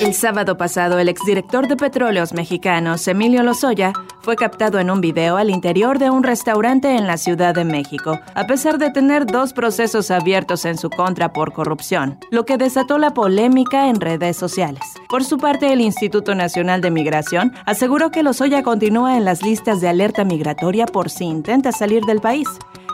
El sábado pasado, el exdirector de Petróleos Mexicanos, Emilio Lozoya, fue captado en un video al interior de un restaurante en la Ciudad de México, a pesar de tener dos procesos abiertos en su contra por corrupción, lo que desató la polémica en redes sociales. Por su parte, el Instituto Nacional de Migración aseguró que Lozoya continúa en las listas de alerta migratoria por si intenta salir del país.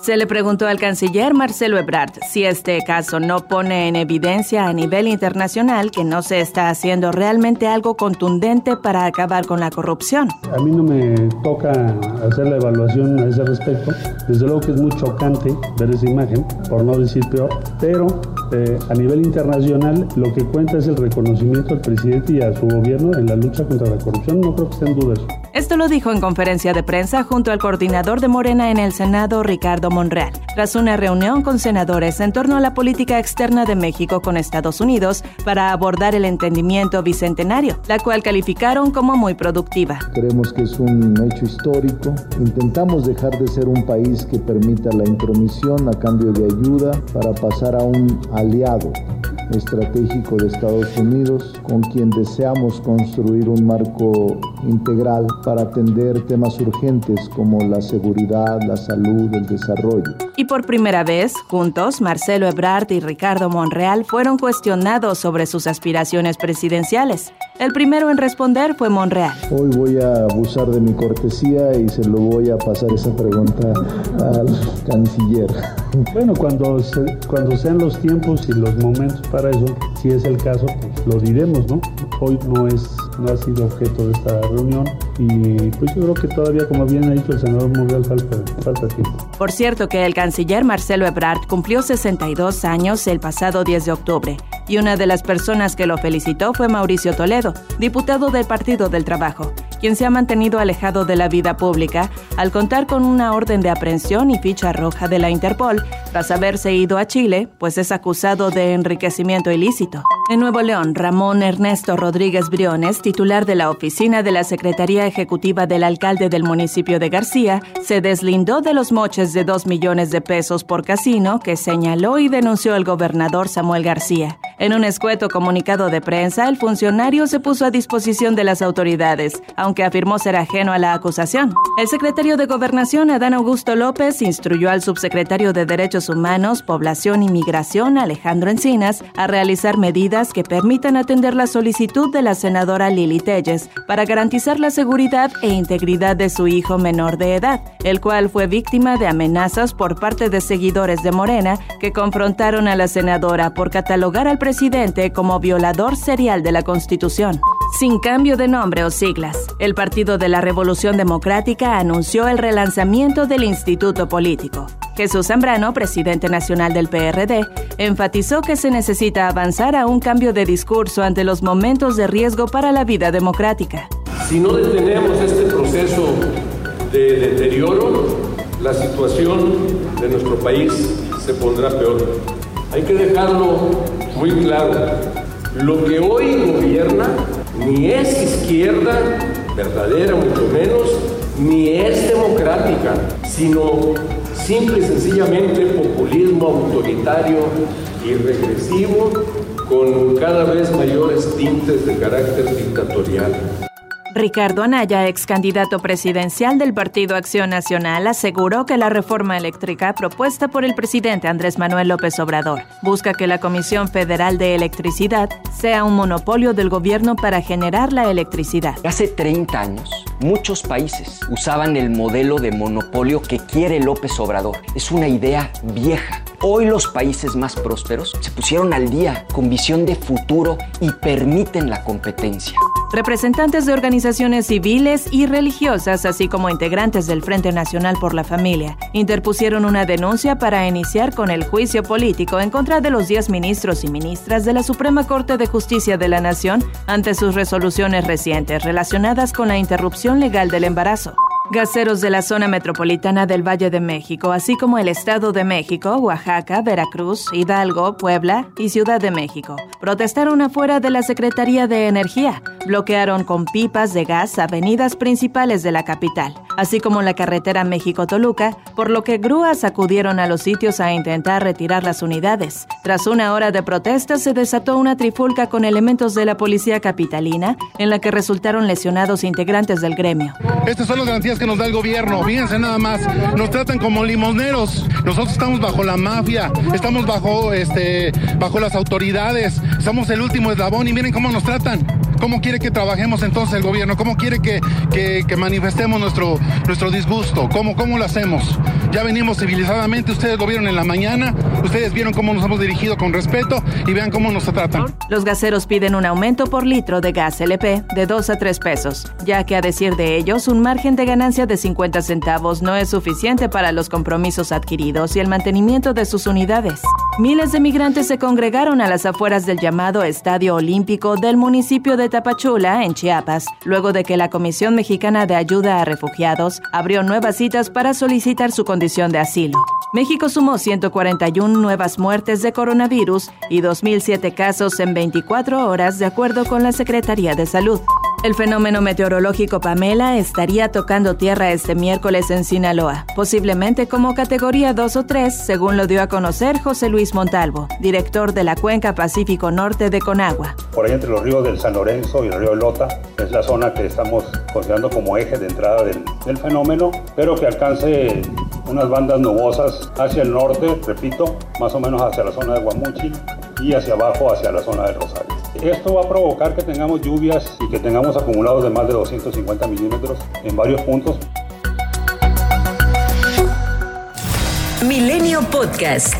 Se le preguntó al canciller Marcelo Ebrard si este caso no pone en evidencia a nivel internacional que no se está haciendo realmente algo contundente para acabar con la corrupción. A mí no me toca hacer la evaluación a ese respecto. Desde luego que es muy chocante ver esa imagen, por no decir peor, pero eh, a nivel internacional lo que cuenta es el reconocimiento al presidente y a su gobierno en la lucha contra la corrupción. No creo que esté en duda eso. Esto lo dijo en conferencia de prensa junto al coordinador de Morena en el Senado, Ricardo Monreal, tras una reunión con senadores en torno a la política externa de México con Estados Unidos para abordar el entendimiento bicentenario, la cual calificaron como muy productiva. Creemos que es un hecho histórico. Intentamos dejar de ser un país que permita la intromisión a cambio de ayuda para pasar a un aliado estratégico de Estados Unidos, con quien deseamos construir un marco integral para atender temas urgentes como la seguridad, la salud, el desarrollo. Y por primera vez, juntos, Marcelo Ebrard y Ricardo Monreal fueron cuestionados sobre sus aspiraciones presidenciales. El primero en responder fue Monreal. Hoy voy a abusar de mi cortesía y se lo voy a pasar esa pregunta al canciller. Bueno, cuando, cuando sean los tiempos y los momentos para eso, si es el caso, pues lo diremos, ¿no? Hoy no es no ha sido objeto de esta reunión y pues yo creo que todavía, como bien ha dicho el senador Monreal, falta, falta tiempo. Por cierto que el canciller Marcelo Ebrard cumplió 62 años el pasado 10 de octubre y una de las personas que lo felicitó fue Mauricio Toledo, diputado del Partido del Trabajo, quien se ha mantenido alejado de la vida pública al contar con una orden de aprehensión y ficha roja de la Interpol tras haberse ido a Chile, pues es acusado de enriquecimiento ilícito. En Nuevo León, Ramón Ernesto Rodríguez Briones, titular de la oficina de la Secretaría Ejecutiva del alcalde del municipio de García, se deslindó de los moches de dos millones de pesos por casino que señaló y denunció el gobernador Samuel García. En un escueto comunicado de prensa, el funcionario se puso a disposición de las autoridades, aunque afirmó ser ajeno a la acusación. El secretario de Gobernación, Adán Augusto López, instruyó al subsecretario de Derechos Humanos, Población y Migración, Alejandro Encinas, a realizar medidas que permitan atender la solicitud de la senadora Lili Telles para garantizar la seguridad e integridad de su hijo menor de edad, el cual fue víctima de amenazas por parte de seguidores de Morena que confrontaron a la senadora por catalogar al presidente como violador serial de la Constitución. Sin cambio de nombre o siglas, el Partido de la Revolución Democrática anunció el relanzamiento del Instituto Político. Jesús Zambrano, presidente nacional del PRD, enfatizó que se necesita avanzar a un cambio de discurso ante los momentos de riesgo para la vida democrática. Si no detenemos este proceso de deterioro, la situación de nuestro país se pondrá peor. Hay que dejarlo muy claro. Lo que hoy gobierna ni es izquierda verdadera, mucho menos, ni es democrática, sino simple y sencillamente populismo autoritario y regresivo con cada vez mayores tintes de carácter dictatorial. Ricardo Anaya, ex candidato presidencial del Partido Acción Nacional, aseguró que la reforma eléctrica propuesta por el presidente Andrés Manuel López Obrador busca que la Comisión Federal de Electricidad sea un monopolio del gobierno para generar la electricidad. Hace 30 años, muchos países usaban el modelo de monopolio que quiere López Obrador. Es una idea vieja. Hoy los países más prósperos se pusieron al día con visión de futuro y permiten la competencia. Representantes de organizaciones civiles y religiosas, así como integrantes del Frente Nacional por la Familia, interpusieron una denuncia para iniciar con el juicio político en contra de los 10 ministros y ministras de la Suprema Corte de Justicia de la Nación ante sus resoluciones recientes relacionadas con la interrupción legal del embarazo. Gaseros de la zona metropolitana del Valle de México, así como el Estado de México, Oaxaca, Veracruz, Hidalgo, Puebla y Ciudad de México, protestaron afuera de la Secretaría de Energía. Bloquearon con pipas de gas avenidas principales de la capital, así como la carretera México-Toluca, por lo que grúas acudieron a los sitios a intentar retirar las unidades. Tras una hora de protesta se desató una trifulca con elementos de la policía capitalina, en la que resultaron lesionados integrantes del gremio. Estas son las garantías que nos da el gobierno. Fíjense nada más, nos tratan como limosneros. Nosotros estamos bajo la mafia, estamos bajo, este, bajo las autoridades, somos el último eslabón y miren cómo nos tratan. ¿Cómo quiere que trabajemos entonces el gobierno? ¿Cómo quiere que, que, manifestemos nuestro, nuestro disgusto? ¿Cómo, ¿Cómo lo hacemos? Ya venimos civilizadamente, ustedes lo vieron en la mañana, ustedes vieron cómo nos hemos dirigido con respeto y vean cómo nos tratan. Los gaseros piden un aumento por litro de gas LP de 2 a 3 pesos, ya que a decir de ellos, un margen de ganancia de 50 centavos no es suficiente para los compromisos adquiridos y el mantenimiento de sus unidades. Miles de migrantes se congregaron a las afueras del llamado Estadio Olímpico del municipio de Tapachula, en Chiapas, luego de que la Comisión Mexicana de Ayuda a Refugiados abrió nuevas citas para solicitar su condición de asilo. México sumó 141 nuevas muertes de coronavirus y 2.007 casos en 24 horas, de acuerdo con la Secretaría de Salud. El fenómeno meteorológico Pamela estaría tocando tierra este miércoles en Sinaloa, posiblemente como categoría 2 o 3, según lo dio a conocer José Luis Montalvo, director de la Cuenca Pacífico Norte de Conagua. Por ahí entre los ríos del San Lorenzo y el río Lota es la zona que estamos considerando como eje de entrada del, fenómeno, pero que alcance unas bandas nubosas hacia el norte, repito, más o menos hacia la zona de Guamuchi y hacia abajo hacia la zona del Rosario. Esto va a provocar que tengamos lluvias y que tengamos acumulados de más de 250 milímetros en varios puntos. Milenio Podcast.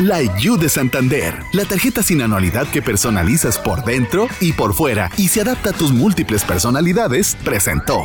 La You de Santander, la tarjeta sin anualidad que personalizas por dentro y por fuera y se adapta a tus múltiples personalidades, presentó.